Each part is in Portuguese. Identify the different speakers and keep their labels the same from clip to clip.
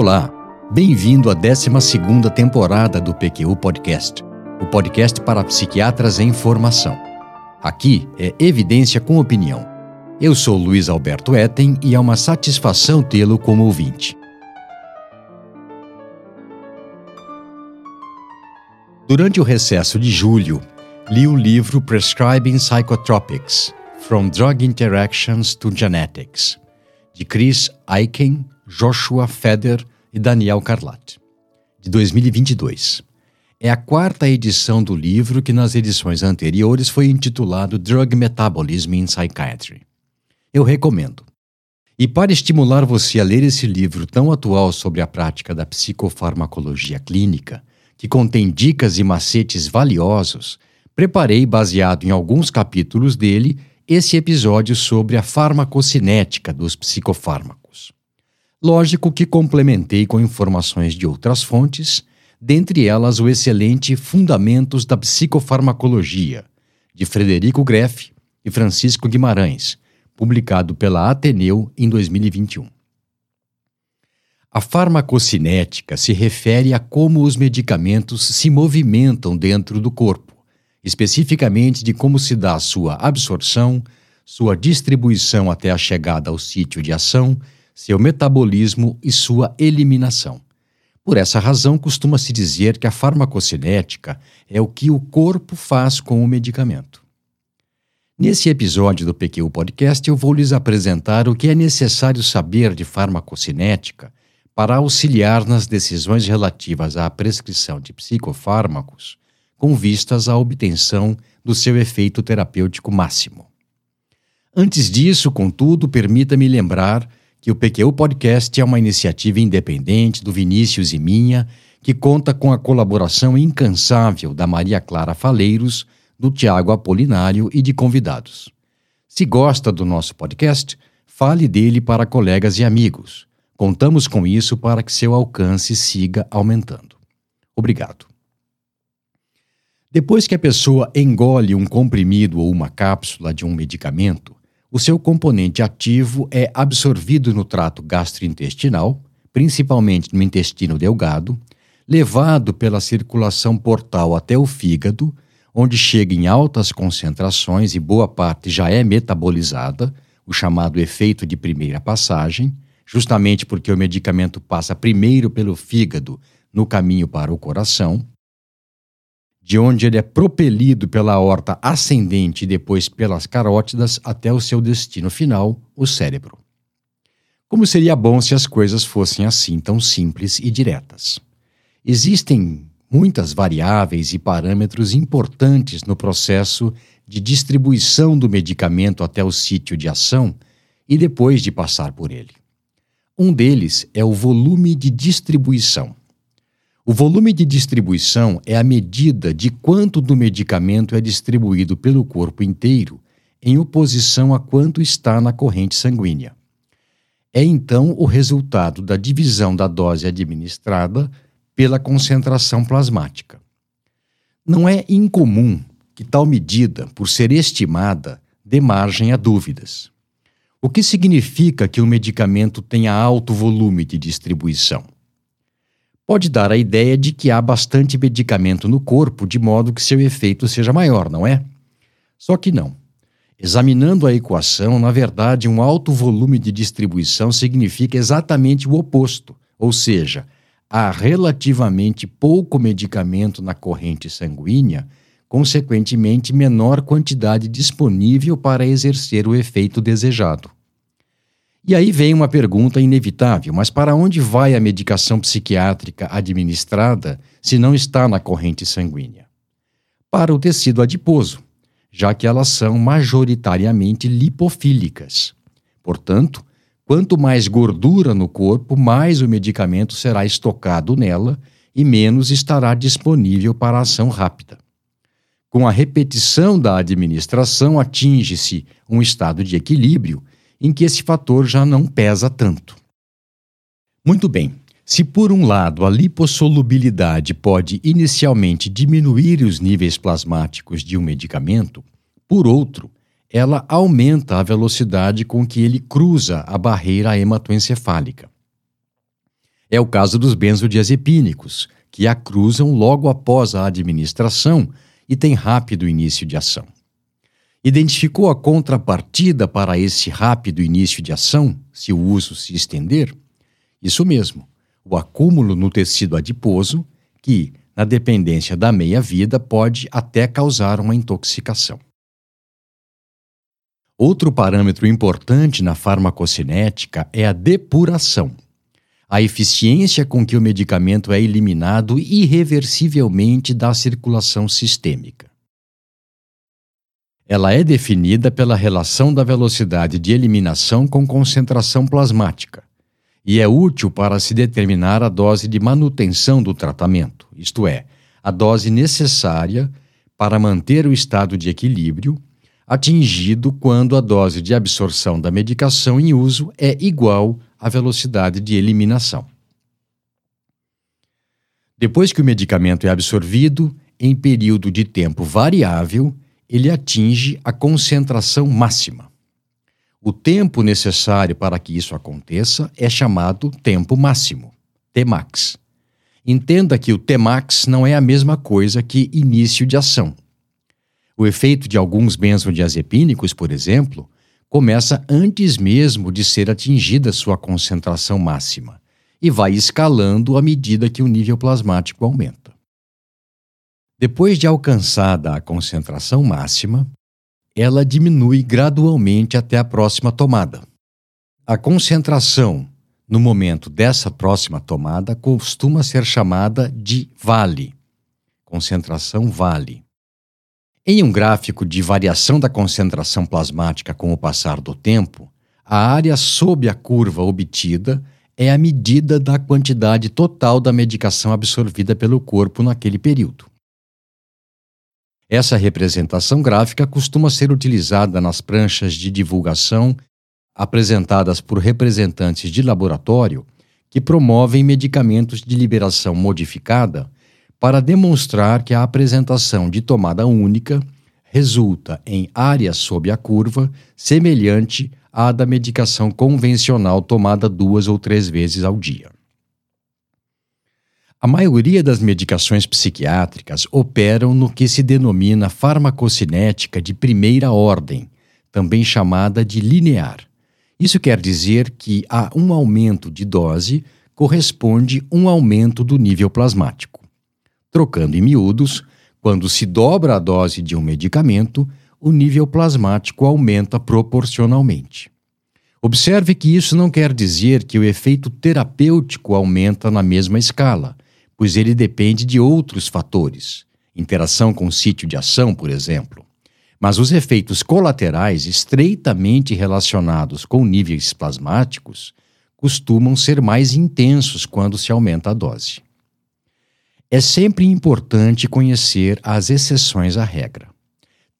Speaker 1: Olá, bem-vindo à 12 temporada do PQU Podcast, o podcast para psiquiatras em formação. Aqui é evidência com opinião. Eu sou Luiz Alberto Etten e é uma satisfação tê-lo como ouvinte. Durante o recesso de julho, li o livro Prescribing Psychotropics From Drug Interactions to Genetics, de Chris Eichen Joshua Feder e Daniel Carlat, de 2022. É a quarta edição do livro que nas edições anteriores foi intitulado Drug Metabolism in Psychiatry. Eu recomendo. E para estimular você a ler esse livro tão atual sobre a prática da psicofarmacologia clínica, que contém dicas e macetes valiosos, preparei, baseado em alguns capítulos dele, esse episódio sobre a farmacocinética dos psicofármacos. Lógico que complementei com informações de outras fontes, dentre elas o excelente Fundamentos da Psicofarmacologia, de Frederico Greff e Francisco Guimarães, publicado pela Ateneu em 2021. A farmacocinética se refere a como os medicamentos se movimentam dentro do corpo, especificamente de como se dá sua absorção, sua distribuição até a chegada ao sítio de ação seu metabolismo e sua eliminação. Por essa razão, costuma-se dizer que a farmacocinética é o que o corpo faz com o medicamento. Nesse episódio do PQ Podcast, eu vou lhes apresentar o que é necessário saber de farmacocinética para auxiliar nas decisões relativas à prescrição de psicofármacos, com vistas à obtenção do seu efeito terapêutico máximo. Antes disso, contudo, permita-me lembrar que o PQ Podcast é uma iniciativa independente do Vinícius e minha, que conta com a colaboração incansável da Maria Clara Faleiros, do Tiago Apolinário e de convidados. Se gosta do nosso podcast, fale dele para colegas e amigos. Contamos com isso para que seu alcance siga aumentando. Obrigado. Depois que a pessoa engole um comprimido ou uma cápsula de um medicamento, o seu componente ativo é absorvido no trato gastrointestinal, principalmente no intestino delgado, levado pela circulação portal até o fígado, onde chega em altas concentrações e boa parte já é metabolizada, o chamado efeito de primeira passagem, justamente porque o medicamento passa primeiro pelo fígado no caminho para o coração, de onde ele é propelido pela aorta ascendente e depois pelas carótidas até o seu destino final, o cérebro. Como seria bom se as coisas fossem assim tão simples e diretas. Existem muitas variáveis e parâmetros importantes no processo de distribuição do medicamento até o sítio de ação e depois de passar por ele. Um deles é o volume de distribuição. O volume de distribuição é a medida de quanto do medicamento é distribuído pelo corpo inteiro em oposição a quanto está na corrente sanguínea. É então o resultado da divisão da dose administrada pela concentração plasmática. Não é incomum que tal medida, por ser estimada, dê margem a dúvidas. O que significa que o medicamento tenha alto volume de distribuição? Pode dar a ideia de que há bastante medicamento no corpo de modo que seu efeito seja maior, não é? Só que não. Examinando a equação, na verdade, um alto volume de distribuição significa exatamente o oposto, ou seja, há relativamente pouco medicamento na corrente sanguínea, consequentemente, menor quantidade disponível para exercer o efeito desejado. E aí vem uma pergunta inevitável: mas para onde vai a medicação psiquiátrica administrada se não está na corrente sanguínea? Para o tecido adiposo, já que elas são majoritariamente lipofílicas. Portanto, quanto mais gordura no corpo, mais o medicamento será estocado nela e menos estará disponível para ação rápida. Com a repetição da administração, atinge-se um estado de equilíbrio em que esse fator já não pesa tanto. Muito bem, se por um lado a lipossolubilidade pode inicialmente diminuir os níveis plasmáticos de um medicamento, por outro, ela aumenta a velocidade com que ele cruza a barreira hematoencefálica. É o caso dos benzodiazepínicos, que a cruzam logo após a administração e têm rápido início de ação. Identificou a contrapartida para esse rápido início de ação, se o uso se estender? Isso mesmo, o acúmulo no tecido adiposo, que, na dependência da meia-vida, pode até causar uma intoxicação. Outro parâmetro importante na farmacocinética é a depuração a eficiência com que o medicamento é eliminado irreversivelmente da circulação sistêmica. Ela é definida pela relação da velocidade de eliminação com concentração plasmática e é útil para se determinar a dose de manutenção do tratamento, isto é, a dose necessária para manter o estado de equilíbrio atingido quando a dose de absorção da medicação em uso é igual à velocidade de eliminação. Depois que o medicamento é absorvido, em período de tempo variável, ele atinge a concentração máxima. O tempo necessário para que isso aconteça é chamado tempo máximo, Tmax. Entenda que o Tmax não é a mesma coisa que início de ação. O efeito de alguns benzodiazepínicos, por exemplo, começa antes mesmo de ser atingida sua concentração máxima e vai escalando à medida que o nível plasmático aumenta. Depois de alcançada a concentração máxima, ela diminui gradualmente até a próxima tomada. A concentração no momento dessa próxima tomada costuma ser chamada de vale. Concentração vale. Em um gráfico de variação da concentração plasmática com o passar do tempo, a área sob a curva obtida é a medida da quantidade total da medicação absorvida pelo corpo naquele período. Essa representação gráfica costuma ser utilizada nas pranchas de divulgação apresentadas por representantes de laboratório que promovem medicamentos de liberação modificada para demonstrar que a apresentação de tomada única resulta em área sob a curva semelhante à da medicação convencional tomada duas ou três vezes ao dia. A maioria das medicações psiquiátricas operam no que se denomina farmacocinética de primeira ordem, também chamada de linear. Isso quer dizer que a um aumento de dose corresponde um aumento do nível plasmático. Trocando em miúdos, quando se dobra a dose de um medicamento, o nível plasmático aumenta proporcionalmente. Observe que isso não quer dizer que o efeito terapêutico aumenta na mesma escala, pois ele depende de outros fatores, interação com o sítio de ação, por exemplo. Mas os efeitos colaterais estreitamente relacionados com níveis plasmáticos costumam ser mais intensos quando se aumenta a dose. É sempre importante conhecer as exceções à regra.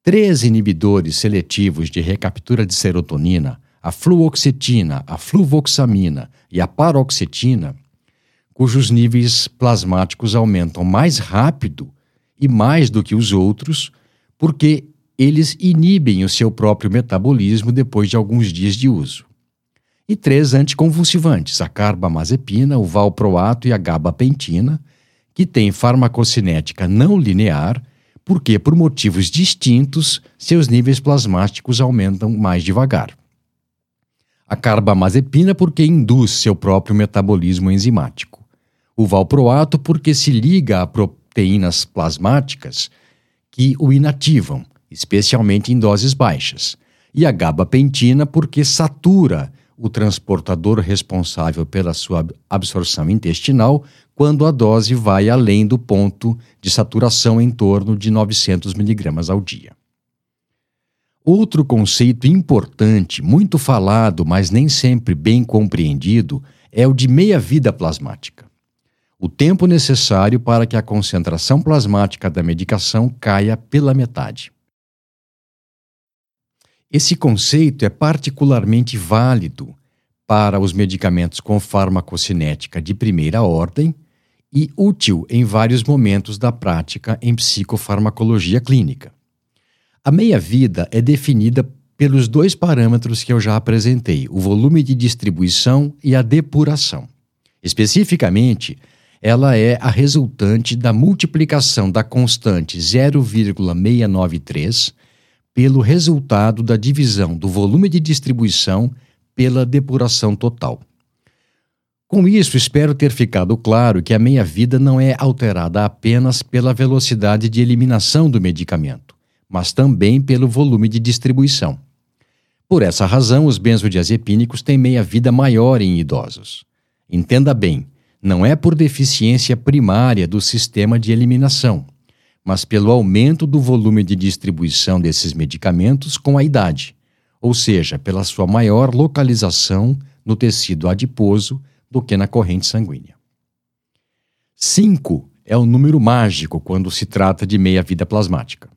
Speaker 1: Três inibidores seletivos de recaptura de serotonina, a fluoxetina, a fluvoxamina e a paroxetina, cujos níveis plasmáticos aumentam mais rápido e mais do que os outros, porque eles inibem o seu próprio metabolismo depois de alguns dias de uso. E três anticonvulsivantes, a carbamazepina, o valproato e a gabapentina, que tem farmacocinética não linear, porque, por motivos distintos, seus níveis plasmáticos aumentam mais devagar. A carbamazepina, porque induz seu próprio metabolismo enzimático. O valproato, porque se liga a proteínas plasmáticas que o inativam, especialmente em doses baixas. E a gabapentina, porque satura o transportador responsável pela sua absorção intestinal quando a dose vai além do ponto de saturação em torno de 900 mg ao dia. Outro conceito importante, muito falado, mas nem sempre bem compreendido, é o de meia-vida plasmática. O tempo necessário para que a concentração plasmática da medicação caia pela metade. Esse conceito é particularmente válido para os medicamentos com farmacocinética de primeira ordem e útil em vários momentos da prática em psicofarmacologia clínica. A meia-vida é definida pelos dois parâmetros que eu já apresentei, o volume de distribuição e a depuração. Especificamente, ela é a resultante da multiplicação da constante 0,693 pelo resultado da divisão do volume de distribuição pela depuração total. Com isso, espero ter ficado claro que a meia-vida não é alterada apenas pela velocidade de eliminação do medicamento, mas também pelo volume de distribuição. Por essa razão, os benzodiazepínicos têm meia-vida maior em idosos. Entenda bem, não é por deficiência primária do sistema de eliminação, mas pelo aumento do volume de distribuição desses medicamentos com a idade, ou seja, pela sua maior localização no tecido adiposo do que na corrente sanguínea. 5 é o número mágico quando se trata de meia-vida plasmática.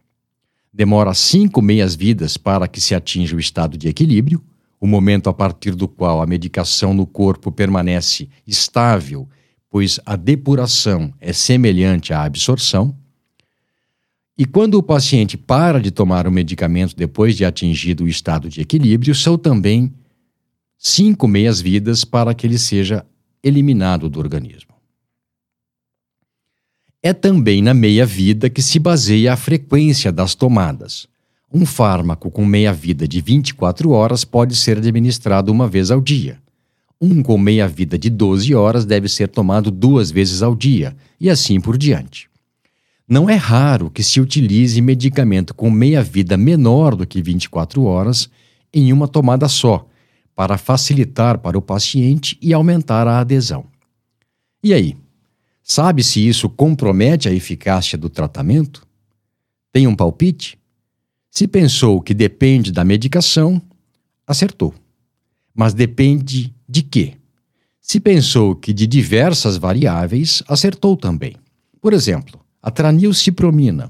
Speaker 1: Demora cinco meias-vidas para que se atinja o estado de equilíbrio, o momento a partir do qual a medicação no corpo permanece estável, pois a depuração é semelhante à absorção. E quando o paciente para de tomar o medicamento depois de atingido o estado de equilíbrio, são também cinco meias-vidas para que ele seja eliminado do organismo. É também na meia-vida que se baseia a frequência das tomadas. Um fármaco com meia-vida de 24 horas pode ser administrado uma vez ao dia. Um com meia-vida de 12 horas deve ser tomado duas vezes ao dia, e assim por diante. Não é raro que se utilize medicamento com meia-vida menor do que 24 horas em uma tomada só, para facilitar para o paciente e aumentar a adesão. E aí? Sabe se isso compromete a eficácia do tratamento? Tem um palpite? Se pensou que depende da medicação, acertou. Mas depende de quê? Se pensou que de diversas variáveis, acertou também. Por exemplo, a tranilcipromina,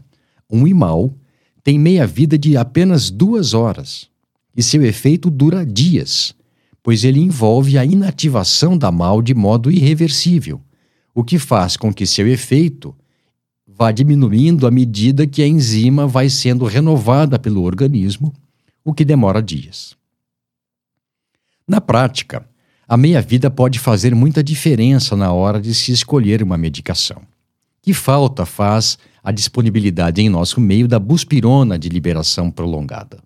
Speaker 1: um imal, tem meia-vida de apenas duas horas e seu efeito dura dias, pois ele envolve a inativação da mal de modo irreversível, o que faz com que seu efeito vá diminuindo à medida que a enzima vai sendo renovada pelo organismo, o que demora dias. Na prática, a meia-vida pode fazer muita diferença na hora de se escolher uma medicação. Que falta faz a disponibilidade em nosso meio da buspirona de liberação prolongada?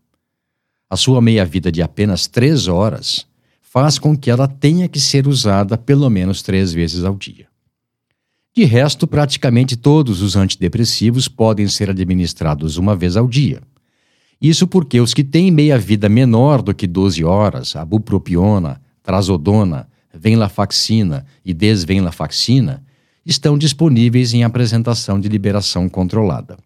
Speaker 1: A sua meia-vida de apenas três horas faz com que ela tenha que ser usada pelo menos três vezes ao dia. De resto, praticamente todos os antidepressivos podem ser administrados uma vez ao dia. Isso porque os que têm meia-vida menor do que 12 horas, a bupropiona, trazodona, venlafaxina e desvenlafaxina, estão disponíveis em apresentação de liberação controlada.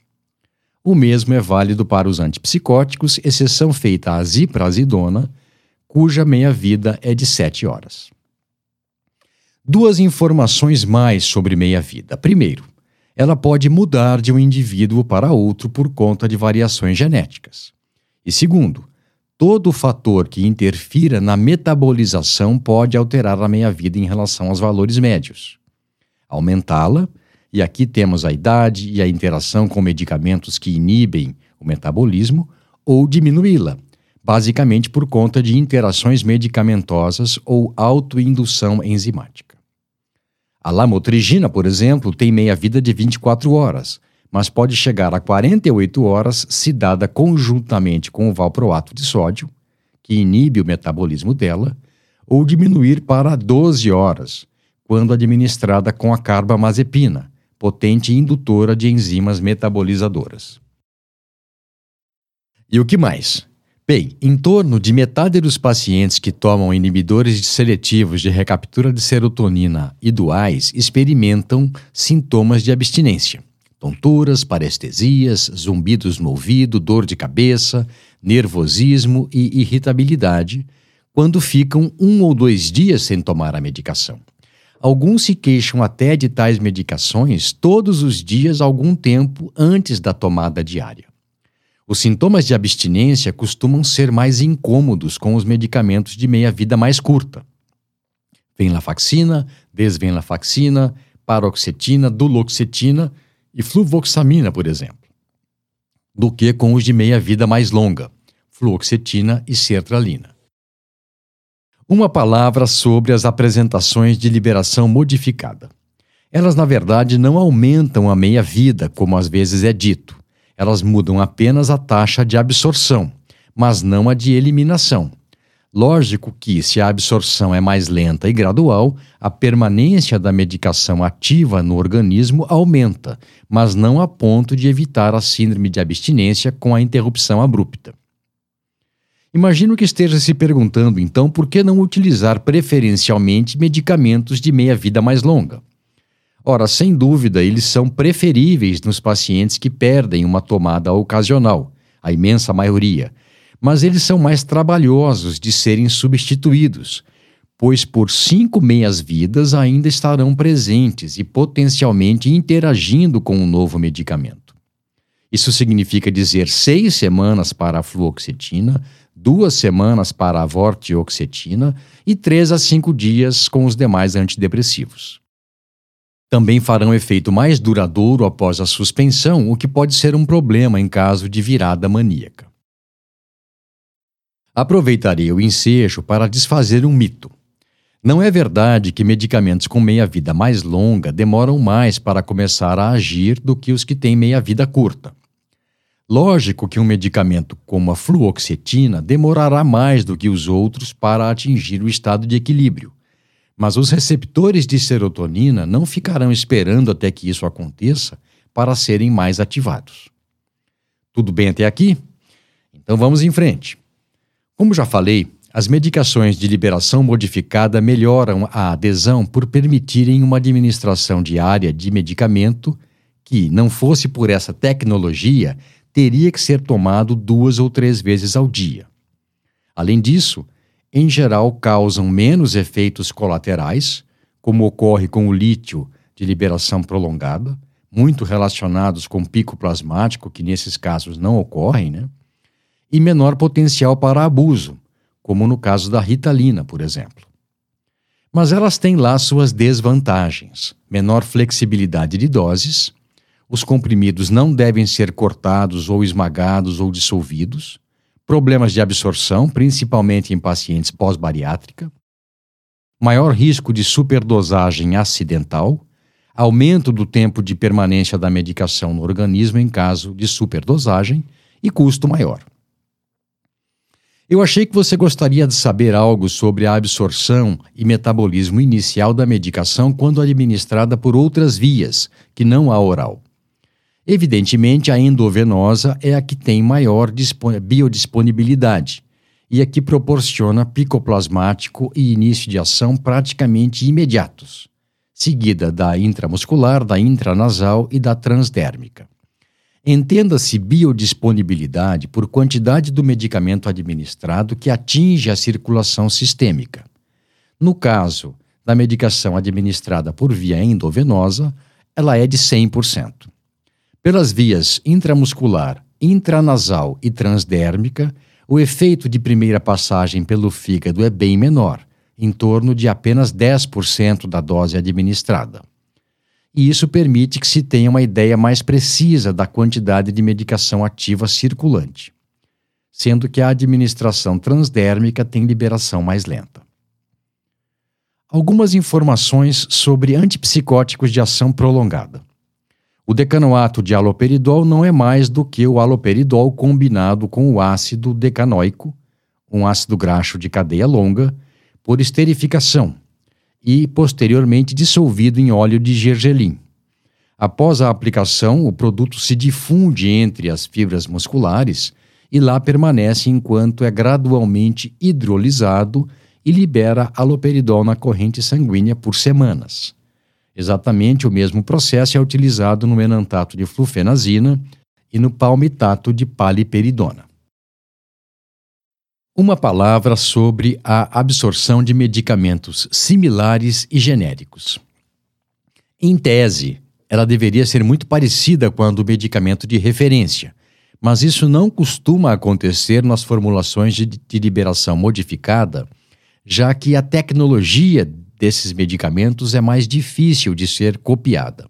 Speaker 1: O mesmo é válido para os antipsicóticos, exceção feita a ziprazidona, cuja meia-vida é de 7 horas. Duas informações mais sobre meia-vida. Primeiro, ela pode mudar de um indivíduo para outro por conta de variações genéticas. E segundo, todo fator que interfira na metabolização pode alterar a meia-vida em relação aos valores médios. Aumentá-la, e aqui temos a idade e a interação com medicamentos que inibem o metabolismo, ou diminuí-la, basicamente por conta de interações medicamentosas ou autoindução enzimática. A lamotrigina, por exemplo, tem meia-vida de 24 horas, mas pode chegar a 48 horas se dada conjuntamente com o valproato de sódio, que inibe o metabolismo dela, ou diminuir para 12 horas, quando administrada com a carbamazepina, potente indutora de enzimas metabolizadoras. E o que mais? Bem, em torno de metade dos pacientes que tomam inibidores seletivos de recaptura de serotonina e duais experimentam sintomas de abstinência. Tonturas, parestesias, zumbidos no ouvido, dor de cabeça, nervosismo e irritabilidade, quando ficam um ou dois dias sem tomar a medicação. Alguns se queixam até de tais medicações todos os dias algum tempo antes da tomada diária. Os sintomas de abstinência costumam ser mais incômodos com os medicamentos de meia-vida mais curta. Venlafaxina, desvenlafaxina, paroxetina, duloxetina e fluvoxamina, por exemplo, do que com os de meia-vida mais longa, fluoxetina e sertralina. Uma palavra sobre as apresentações de liberação modificada. Elas, na verdade, não aumentam a meia-vida, como às vezes é dito. Elas mudam apenas a taxa de absorção, mas não a de eliminação. Lógico que, se a absorção é mais lenta e gradual, a permanência da medicação ativa no organismo aumenta, mas não a ponto de evitar a síndrome de abstinência com a interrupção abrupta. Imagino que esteja se perguntando, então, por que não utilizar preferencialmente medicamentos de meia-vida mais longa? Ora, sem dúvida, eles são preferíveis nos pacientes que perdem uma tomada ocasional, a imensa maioria mas eles são mais trabalhosos de serem substituídos, pois por cinco meias-vidas ainda estarão presentes e potencialmente interagindo com o um novo medicamento. Isso significa dizer seis semanas para a fluoxetina, duas semanas para a vortioxetina e três a cinco dias com os demais antidepressivos. Também farão efeito mais duradouro após a suspensão, o que pode ser um problema em caso de virada maníaca. Aproveitarei o ensejo para desfazer um mito. Não é verdade que medicamentos com meia-vida mais longa demoram mais para começar a agir do que os que têm meia-vida curta. Lógico que um medicamento como a fluoxetina demorará mais do que os outros para atingir o estado de equilíbrio, mas os receptores de serotonina não ficarão esperando até que isso aconteça para serem mais ativados. Tudo bem até aqui? Então vamos em frente. Como já falei, as medicações de liberação modificada melhoram a adesão por permitirem uma administração diária de medicamento que, não fosse por essa tecnologia, teria que ser tomado duas ou três vezes ao dia. Além disso, em geral causam menos efeitos colaterais, como ocorre com o lítio de liberação prolongada, muito relacionados com pico plasmático, que nesses casos não ocorrem, né? e menor potencial para abuso, como no caso da ritalina, por exemplo. Mas elas têm lá suas desvantagens: menor flexibilidade de doses, os comprimidos não devem ser cortados ou esmagados ou dissolvidos, problemas de absorção, principalmente em pacientes pós-bariátrica, maior risco de superdosagem acidental, aumento do tempo de permanência da medicação no organismo em caso de superdosagem e custo maior. Eu achei que você gostaria de saber algo sobre a absorção e metabolismo inicial da medicação quando administrada por outras vias, que não a oral. Evidentemente, a endovenosa é a que tem maior biodisponibilidade e a que proporciona picoplasmático e início de ação praticamente imediatos, seguida da intramuscular, da intranasal e da transdérmica. Entenda-se biodisponibilidade por quantidade do medicamento administrado que atinge a circulação sistêmica. No caso da medicação administrada por via endovenosa, ela é de 100%. Pelas vias intramuscular, intranasal e transdérmica, o efeito de primeira passagem pelo fígado é bem menor, em torno de apenas 10% da dose administrada e isso permite que se tenha uma ideia mais precisa da quantidade de medicação ativa circulante, sendo que a administração transdérmica tem liberação mais lenta. Algumas informações sobre antipsicóticos de ação prolongada. O decanoato de aloperidol não é mais do que o aloperidol combinado com o ácido decanoico, um ácido graxo de cadeia longa, por esterificação, e posteriormente dissolvido em óleo de gergelim. Após a aplicação, o produto se difunde entre as fibras musculares e lá permanece enquanto é gradualmente hidrolisado e libera aloperidol na corrente sanguínea por semanas. Exatamente o mesmo processo é utilizado no enantato de flufenazina e no palmitato de paliperidona. Uma palavra sobre a absorção de medicamentos similares e genéricos. Em tese, ela deveria ser muito parecida com do medicamento de referência, mas isso não costuma acontecer nas formulações de, de liberação modificada, já que a tecnologia desses medicamentos é mais difícil de ser copiada.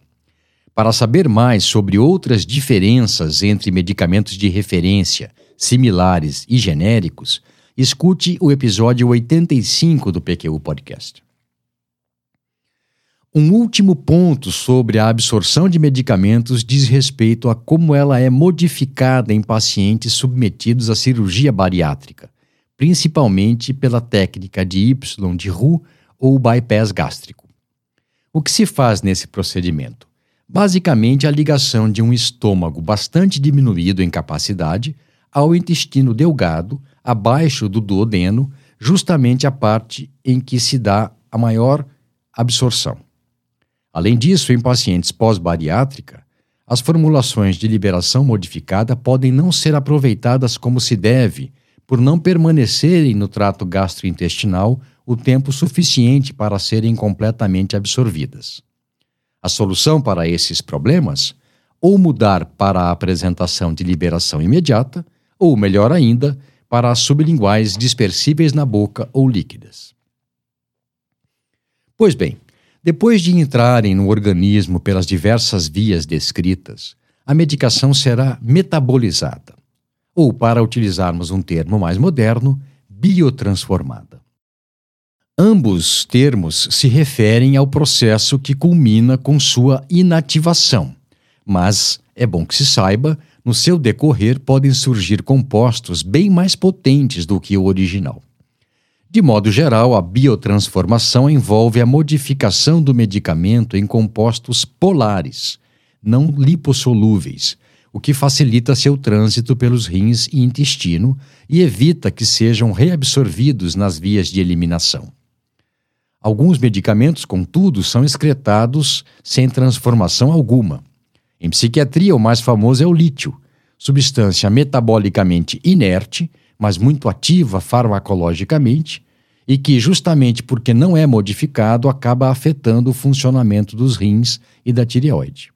Speaker 1: Para saber mais sobre outras diferenças entre medicamentos de referência, similares e genéricos, escute o episódio 85 do PQU Podcast. Um último ponto sobre a absorção de medicamentos diz respeito a como ela é modificada em pacientes submetidos à cirurgia bariátrica, principalmente pela técnica de Y de Roux ou bypass gástrico. O que se faz nesse procedimento? Basicamente, a ligação de um estômago bastante diminuído em capacidade ao intestino delgado, abaixo do duodeno, justamente a parte em que se dá a maior absorção. Além disso, em pacientes pós-bariátrica, as formulações de liberação modificada podem não ser aproveitadas como se deve, por não permanecerem no trato gastrointestinal o tempo suficiente para serem completamente absorvidas. A solução para esses problemas? Ou mudar para a apresentação de liberação imediata, ou melhor ainda, para as sublinguais dispersíveis na boca ou líquidas. Pois bem, depois de entrarem no organismo pelas diversas vias descritas, a medicação será metabolizada, ou, para utilizarmos um termo mais moderno, biotransformada. Ambos termos se referem ao processo que culmina com sua inativação, mas é bom que se saiba, no seu decorrer podem surgir compostos bem mais potentes do que o original. De modo geral, a biotransformação envolve a modificação do medicamento em compostos polares, não lipossolúveis, o que facilita seu trânsito pelos rins e intestino e evita que sejam reabsorvidos nas vias de eliminação. Alguns medicamentos, contudo, são excretados sem transformação alguma. Em psiquiatria, o mais famoso é o lítio, substância metabolicamente inerte mas muito ativa farmacologicamente, e que, justamente porque não é modificado, acaba afetando o funcionamento dos rins e da tireoide.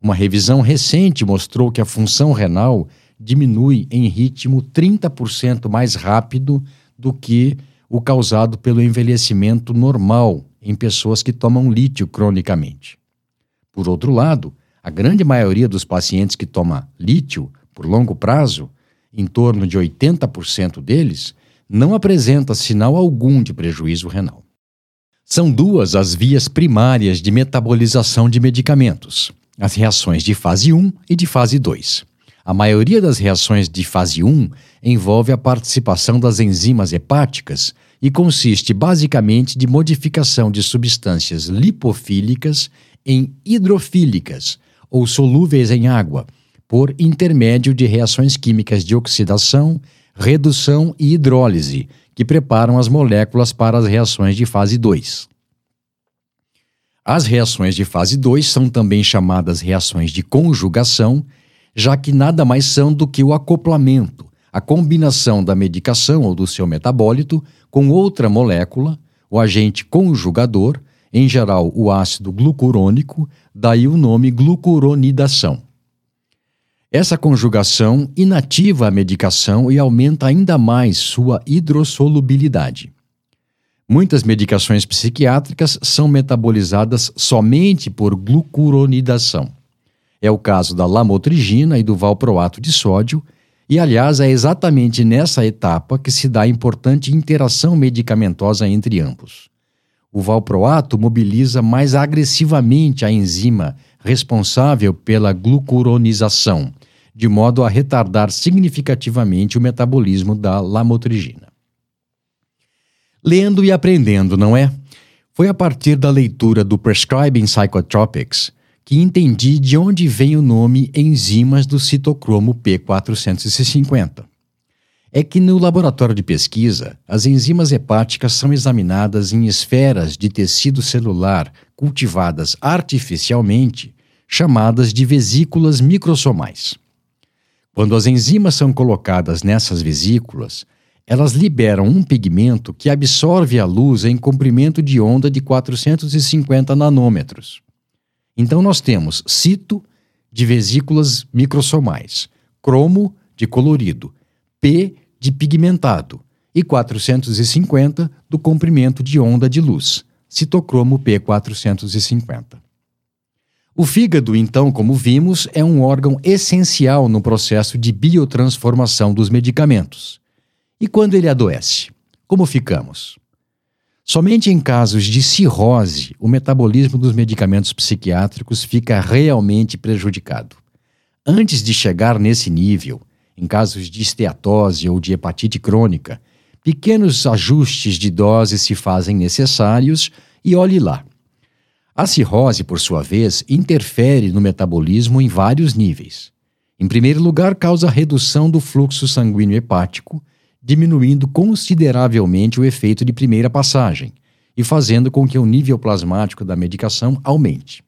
Speaker 1: Uma revisão recente mostrou que a função renal diminui em ritmo 30% mais rápido do que o causado pelo envelhecimento normal em pessoas que tomam lítio cronicamente. Por outro lado, a grande maioria dos pacientes que toma lítio por longo prazo em torno de 80% deles, não apresenta sinal algum de prejuízo renal. São duas as vias primárias de metabolização de medicamentos: as reações de fase 1 e de fase 2. A maioria das reações de fase 1 envolve a participação das enzimas hepáticas e consiste basicamente de modificação de substâncias lipofílicas em hidrofílicas ou solúveis em água por intermédio de reações químicas de oxidação, redução e hidrólise, que preparam as moléculas para as reações de fase 2. As reações de fase 2 são também chamadas reações de conjugação, já que nada mais são do que o acoplamento, a combinação da medicação ou do seu metabólito com outra molécula, o agente conjugador, em geral o ácido glucurônico, daí o nome glucuronidação. Essa conjugação inativa a medicação e aumenta ainda mais sua hidrossolubilidade. Muitas medicações psiquiátricas são metabolizadas somente por glucuronidação. É o caso da lamotrigina e do valproato de sódio, e aliás é exatamente nessa etapa que se dá a importante interação medicamentosa entre ambos. O valproato mobiliza mais agressivamente a enzima responsável pela glucuronização, de modo a retardar significativamente o metabolismo da lamotrigina. Lendo e aprendendo, não é? Foi a partir da leitura do Prescribing Psychotropics que entendi de onde vem o nome enzimas do citocromo P450. É que no laboratório de pesquisa, as enzimas hepáticas são examinadas em esferas de tecido celular cultivadas artificialmente, chamadas de vesículas microsomais. Quando as enzimas são colocadas nessas vesículas, elas liberam um pigmento que absorve a luz em comprimento de onda de 450 nanômetros. Então nós temos cito de vesículas microsomais, cromo de colorido, P de pigmentado e 450 do comprimento de onda de luz, citocromo P450. O fígado, então, como vimos, é um órgão essencial no processo de biotransformação dos medicamentos. E quando ele adoece, como ficamos? Somente em casos de cirrose, o metabolismo dos medicamentos psiquiátricos fica realmente prejudicado. Antes de chegar nesse nível, em casos de esteatose ou de hepatite crônica, pequenos ajustes de dose se fazem necessários e olhe lá. A cirrose, por sua vez, interfere no metabolismo em vários níveis. Em primeiro lugar, causa redução do fluxo sanguíneo hepático, diminuindo consideravelmente o efeito de primeira passagem e fazendo com que o nível plasmático da medicação aumente.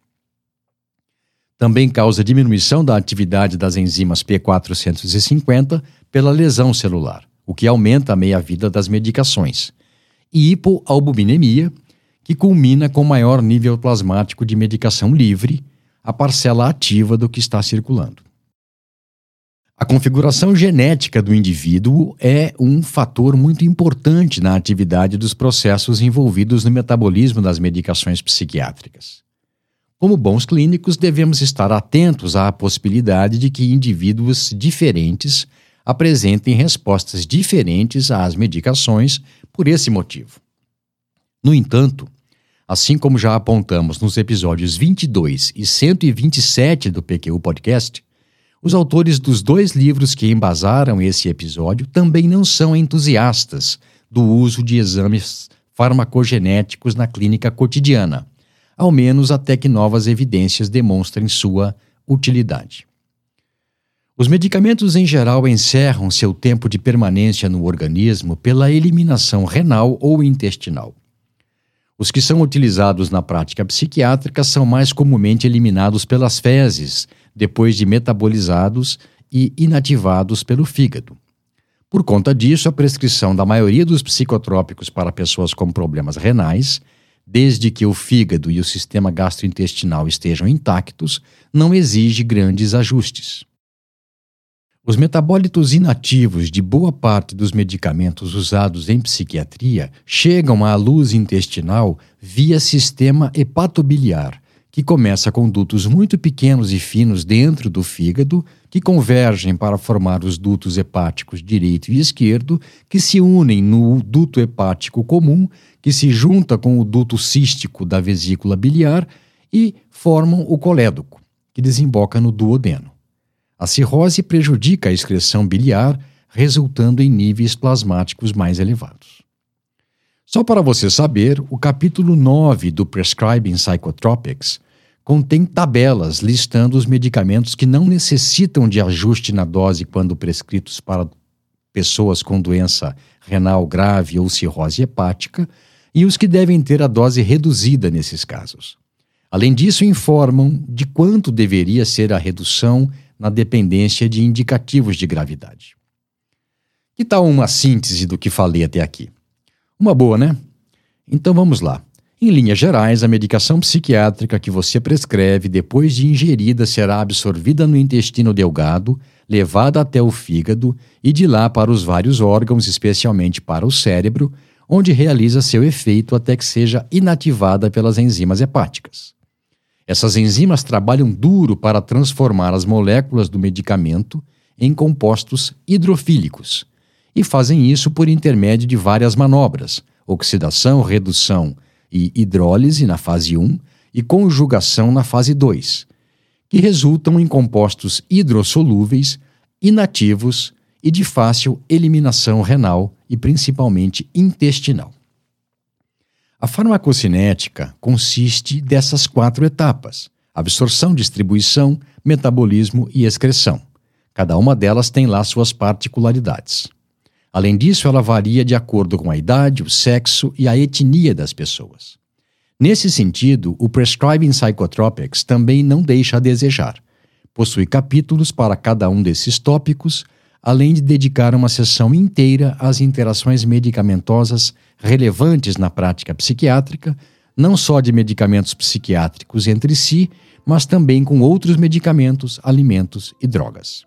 Speaker 1: Também causa diminuição da atividade das enzimas P450 pela lesão celular, o que aumenta a meia-vida das medicações, e hipoalbuminemia, que culmina com maior nível plasmático de medicação livre, a parcela ativa do que está circulando. A configuração genética do indivíduo é um fator muito importante na atividade dos processos envolvidos no metabolismo das medicações psiquiátricas. Como bons clínicos, devemos estar atentos à possibilidade de que indivíduos diferentes apresentem respostas diferentes às medicações por esse motivo. No entanto, assim como já apontamos nos episódios 22 e 127 do PQ Podcast, os autores dos dois livros que embasaram esse episódio também não são entusiastas do uso de exames farmacogenéticos na clínica cotidiana, ao menos até que novas evidências demonstrem sua utilidade. Os medicamentos em geral encerram seu tempo de permanência no organismo pela eliminação renal ou intestinal. Os que são utilizados na prática psiquiátrica são mais comumente eliminados pelas fezes depois de metabolizados e inativados pelo fígado. Por conta disso, a prescrição da maioria dos psicotrópicos para pessoas com problemas renais, desde que o fígado e o sistema gastrointestinal estejam intactos, não exige grandes ajustes. Os metabólitos inativos de boa parte dos medicamentos usados em psiquiatria chegam à luz intestinal via sistema hepatobiliar, que começa com dutos muito pequenos e finos dentro do fígado, que convergem para formar os dutos hepáticos direito e esquerdo, que se unem no duto hepático comum, que se junta com o duto cístico da vesícula biliar e formam o colédoco, que desemboca no duodeno. A cirrose prejudica a excreção biliar, resultando em níveis plasmáticos mais elevados. Só para você saber, o capítulo 9 do Prescribing Psychotropics contém tabelas listando os medicamentos que não necessitam de ajuste na dose quando prescritos para pessoas com doença renal grave ou cirrose hepática e os que devem ter a dose reduzida nesses casos. Além disso, informam de quanto deveria ser a redução na dependência de indicativos de gravidade. Que tal uma síntese do que falei até aqui? Uma boa, né? Então vamos lá. Em linhas gerais, a medicação psiquiátrica que você prescreve depois de ingerida será absorvida no intestino delgado, levada até o fígado e de lá para os vários órgãos, especialmente para o cérebro, onde realiza seu efeito até que seja inativada pelas enzimas hepáticas. Essas enzimas trabalham duro para transformar as moléculas do medicamento em compostos hidrofílicos e fazem isso por intermédio de várias manobras: oxidação, redução e hidrólise na fase 1 e conjugação na fase 2, que resultam em compostos hidrossolúveis, inativos e de fácil eliminação renal e principalmente intestinal. A farmacocinética consiste dessas quatro etapas: absorção, distribuição, metabolismo e excreção. Cada uma delas tem lá suas particularidades. Além disso, ela varia de acordo com a idade, o sexo e a etnia das pessoas. Nesse sentido, o Prescribing Psychotropics também não deixa a desejar. Possui capítulos para cada um desses tópicos, além de dedicar uma sessão inteira às interações medicamentosas relevantes na prática psiquiátrica, não só de medicamentos psiquiátricos entre si, mas também com outros medicamentos, alimentos e drogas.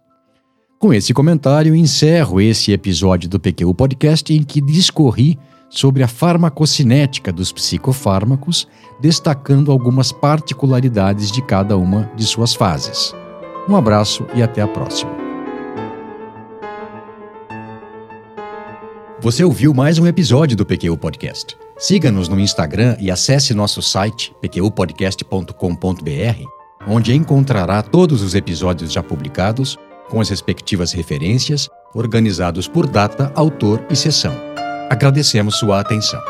Speaker 1: Com esse comentário, encerro esse episódio do PQ Podcast em que discorri sobre a farmacocinética dos psicofármacos, destacando algumas particularidades de cada uma de suas fases. Um abraço e até a próxima. Você ouviu mais um episódio do PQU Podcast. Siga-nos no Instagram e acesse nosso site pqpodcast.com.br, onde encontrará todos os episódios já publicados, com as respectivas referências, organizados por data, autor e sessão. Agradecemos sua atenção.